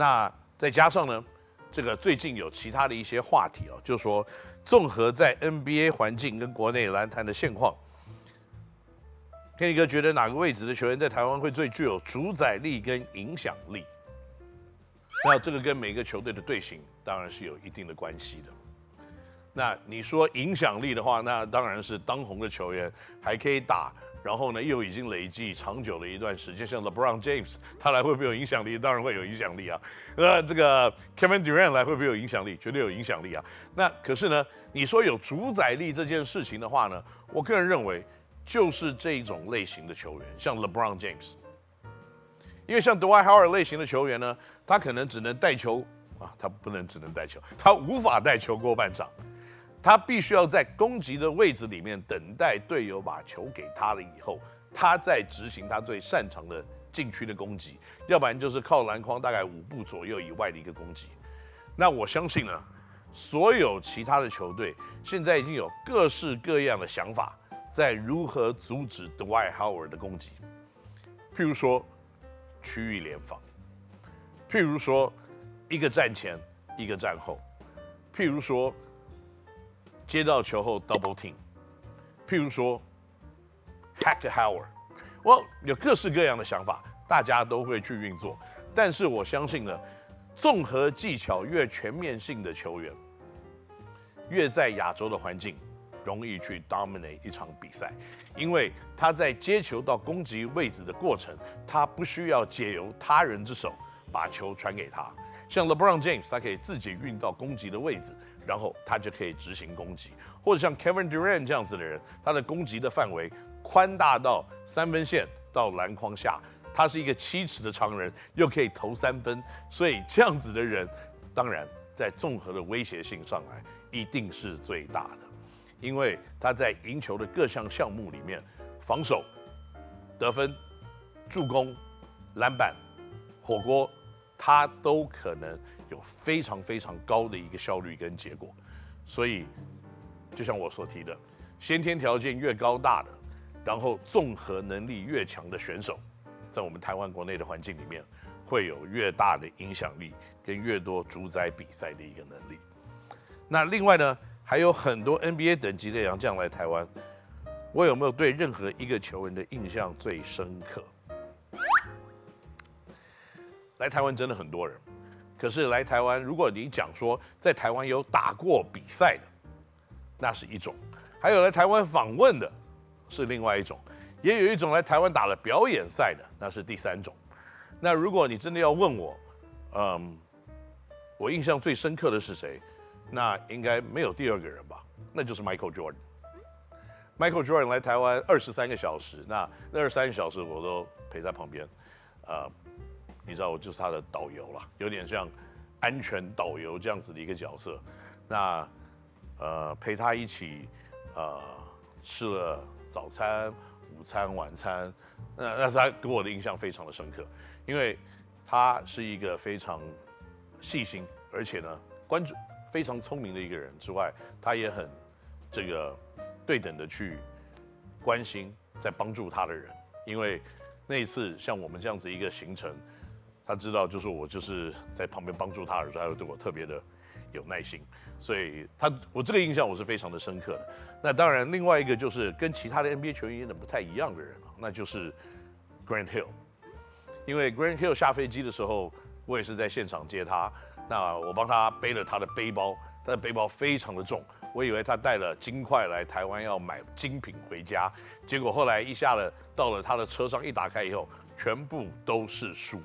那再加上呢，这个最近有其他的一些话题哦，就是说综合在 NBA 环境跟国内篮坛的现况，Kenny 哥觉得哪个位置的球员在台湾会最具有主宰力跟影响力？那这个跟每个球队的队形当然是有一定的关系的。那你说影响力的话，那当然是当红的球员还可以打，然后呢又已经累计长久的一段时间，像 LeBron James，他来会不会有影响力？当然会有影响力啊。那这个 Kevin Durant 来会不会有影响力？绝对有影响力啊。那可是呢，你说有主宰力这件事情的话呢，我个人认为就是这种类型的球员，像 LeBron James，因为像 Dwight Howard 类型的球员呢，他可能只能带球啊，他不能只能带球，他无法带球过半场。他必须要在攻击的位置里面等待队友把球给他了以后，他再执行他最擅长的禁区的攻击，要不然就是靠篮筐大概五步左右以外的一个攻击。那我相信呢，所有其他的球队现在已经有各式各样的想法，在如何阻止 Dwight Howard 的攻击。譬如说区域联防，譬如说一个站前一个站后，譬如说。接到球后 double team，譬如说 hack Howard，我有各式各样的想法，大家都会去运作。但是我相信呢，综合技巧越全面性的球员，越在亚洲的环境容易去 dominate 一场比赛，因为他在接球到攻击位置的过程，他不需要借由他人之手把球传给他。像 LeBron James，他可以自己运到攻击的位置。然后他就可以执行攻击，或者像 Kevin Durant 这样子的人，他的攻击的范围宽大到三分线到篮筐下，他是一个七尺的长人，又可以投三分，所以这样子的人，当然在综合的威胁性上来一定是最大的，因为他在赢球的各项项目里面，防守、得分、助攻、篮板、火锅，他都可能。有非常非常高的一个效率跟结果，所以就像我所提的，先天条件越高大的，然后综合能力越强的选手，在我们台湾国内的环境里面，会有越大的影响力跟越多主宰比赛的一个能力。那另外呢，还有很多 NBA 等级的洋将来台湾，我有没有对任何一个球员的印象最深刻？来台湾真的很多人。可是来台湾，如果你讲说在台湾有打过比赛的，那是一种；还有来台湾访问的，是另外一种；也有一种来台湾打了表演赛的，那是第三种。那如果你真的要问我，嗯，我印象最深刻的是谁？那应该没有第二个人吧？那就是 Michael Jordan。Michael Jordan 来台湾二十三个小时，那那二十三个小时我都陪在旁边，啊、你知道我就是他的导游了，有点像安全导游这样子的一个角色。那呃陪他一起呃吃了早餐、午餐、晚餐，那那他给我的印象非常的深刻，因为他是一个非常细心，而且呢关注非常聪明的一个人之外，他也很这个对等的去关心在帮助他的人，因为那一次像我们这样子一个行程。他知道，就是我就是在旁边帮助他的时候，他会对我特别的有耐心，所以他我这个印象我是非常的深刻的。那当然，另外一个就是跟其他的 NBA 球员有点不太一样的人啊，那就是 Grant Hill。因为 Grant Hill 下飞机的时候，我也是在现场接他，那我帮他背了他的背包，他的背包非常的重，我以为他带了金块来台湾要买精品回家，结果后来一下了到了他的车上，一打开以后，全部都是书。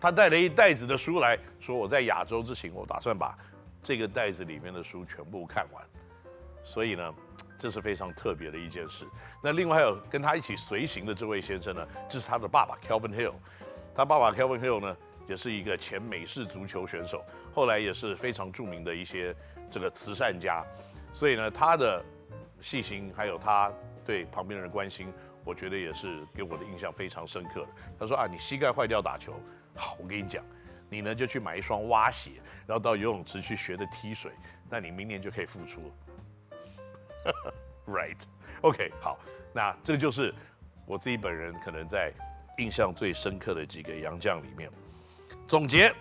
他带了一袋子的书来说：“我在亚洲之行，我打算把这个袋子里面的书全部看完。”所以呢，这是非常特别的一件事。那另外还有跟他一起随行的这位先生呢，这是他的爸爸 Kelvin Hill。他爸爸 Kelvin Hill 呢，也是一个前美式足球选手，后来也是非常著名的一些这个慈善家。所以呢，他的细心还有他对旁边人的关心，我觉得也是给我的印象非常深刻的。他说啊，你膝盖坏掉打球。好，我跟你讲，你呢就去买一双蛙鞋，然后到游泳池去学的踢水，那你明年就可以复出了。Right, OK，好，那这就是我自己本人可能在印象最深刻的几个洋将里面。总结，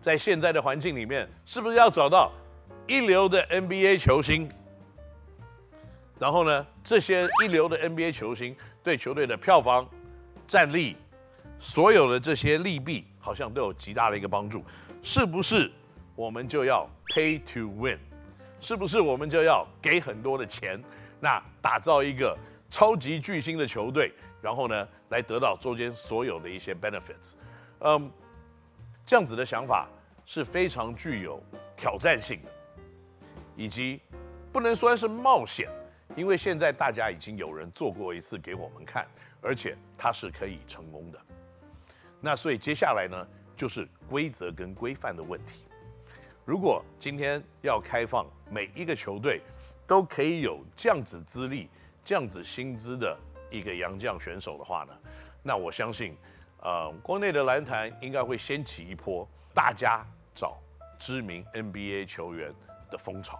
在现在的环境里面，是不是要找到一流的 NBA 球星？然后呢，这些一流的 NBA 球星对球队的票房、战力，所有的这些利弊，好像都有极大的一个帮助。是不是我们就要 pay to win？是不是我们就要给很多的钱，那打造一个超级巨星的球队，然后呢，来得到中间所有的一些 benefits？嗯，这样子的想法是非常具有挑战性的，以及不能说是冒险。因为现在大家已经有人做过一次给我们看，而且它是可以成功的。那所以接下来呢，就是规则跟规范的问题。如果今天要开放每一个球队都可以有这样子资历、这样子薪资的一个洋将选手的话呢，那我相信，呃，国内的篮坛应该会掀起一波大家找知名 NBA 球员的风潮。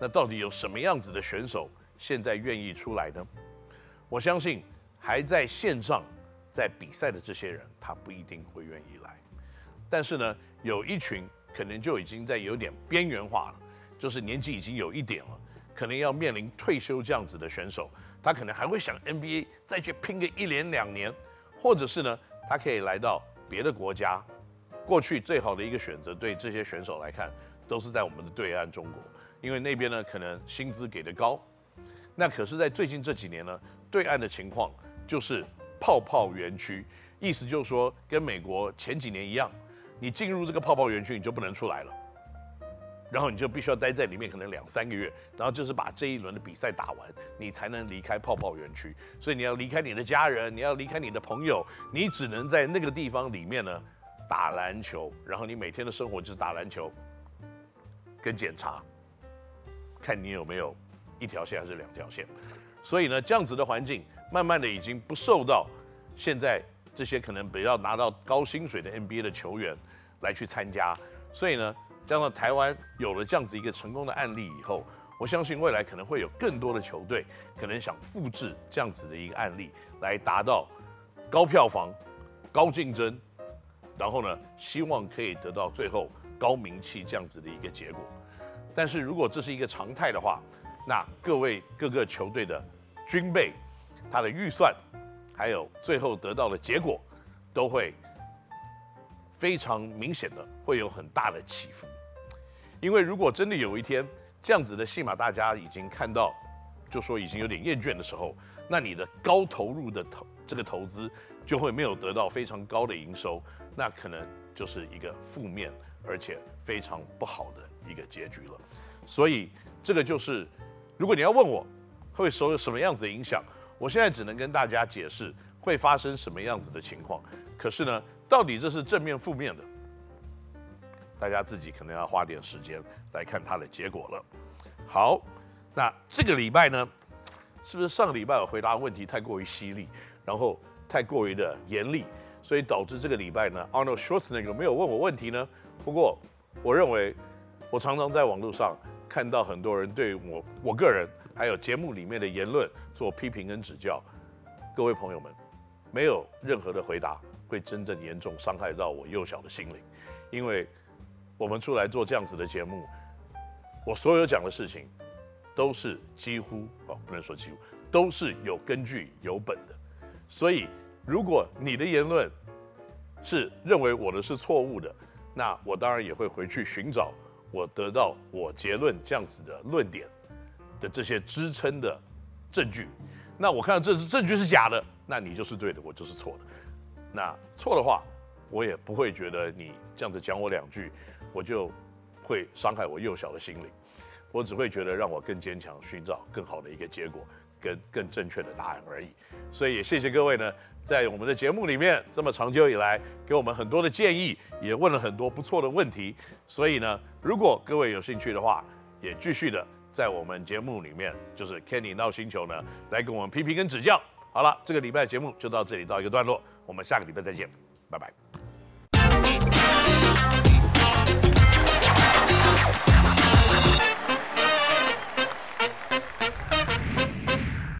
那到底有什么样子的选手现在愿意出来呢？我相信还在线上在比赛的这些人，他不一定会愿意来。但是呢，有一群可能就已经在有点边缘化了，就是年纪已经有一点了，可能要面临退休这样子的选手，他可能还会想 NBA 再去拼个一年两年，或者是呢，他可以来到别的国家。过去最好的一个选择，对这些选手来看，都是在我们的对岸中国。因为那边呢，可能薪资给的高，那可是，在最近这几年呢，对岸的情况就是泡泡园区，意思就是说，跟美国前几年一样，你进入这个泡泡园区，你就不能出来了，然后你就必须要待在里面，可能两三个月，然后就是把这一轮的比赛打完，你才能离开泡泡园区。所以你要离开你的家人，你要离开你的朋友，你只能在那个地方里面呢打篮球，然后你每天的生活就是打篮球跟检查。看你有没有一条线还是两条线，所以呢，这样子的环境，慢慢的已经不受到现在这些可能比较拿到高薪水的 NBA 的球员来去参加，所以呢，加上台湾有了这样子一个成功的案例以后，我相信未来可能会有更多的球队可能想复制这样子的一个案例，来达到高票房、高竞争，然后呢，希望可以得到最后高名气这样子的一个结果。但是如果这是一个常态的话，那各位各个球队的军备、他的预算，还有最后得到的结果，都会非常明显的会有很大的起伏。因为如果真的有一天这样子的戏码大家已经看到，就说已经有点厌倦的时候，那你的高投入的投这个投资就会没有得到非常高的营收，那可能就是一个负面而且非常不好的。一个结局了，所以这个就是，如果你要问我会受什么样子的影响，我现在只能跟大家解释会发生什么样子的情况。可是呢，到底这是正面负面的，大家自己可能要花点时间来看它的结果了。好，那这个礼拜呢，是不是上个礼拜我回答问题太过于犀利，然后太过于的严厉，所以导致这个礼拜呢，Arnold Schwarzenegger 没有问我问题呢？不过我认为。我常常在网络上看到很多人对我、我个人还有节目里面的言论做批评跟指教。各位朋友们，没有任何的回答会真正严重伤害到我幼小的心灵，因为我们出来做这样子的节目，我所有讲的事情都是几乎哦，不能说几乎，都是有根据、有本的。所以，如果你的言论是认为我的是错误的，那我当然也会回去寻找。我得到我结论这样子的论点的这些支撑的证据，那我看到这是证据是假的，那你就是对的，我就是错的。那错的话，我也不会觉得你这样子讲我两句，我就会伤害我幼小的心灵。我只会觉得让我更坚强，寻找更好的一个结果跟更正确的答案而已。所以也谢谢各位呢。在我们的节目里面，这么长久以来，给我们很多的建议，也问了很多不错的问题。所以呢，如果各位有兴趣的话，也继续的在我们节目里面，就是 Kenny 闹星球呢，来跟我们批评跟指教。好了，这个礼拜节目就到这里，到一个段落，我们下个礼拜再见，拜拜。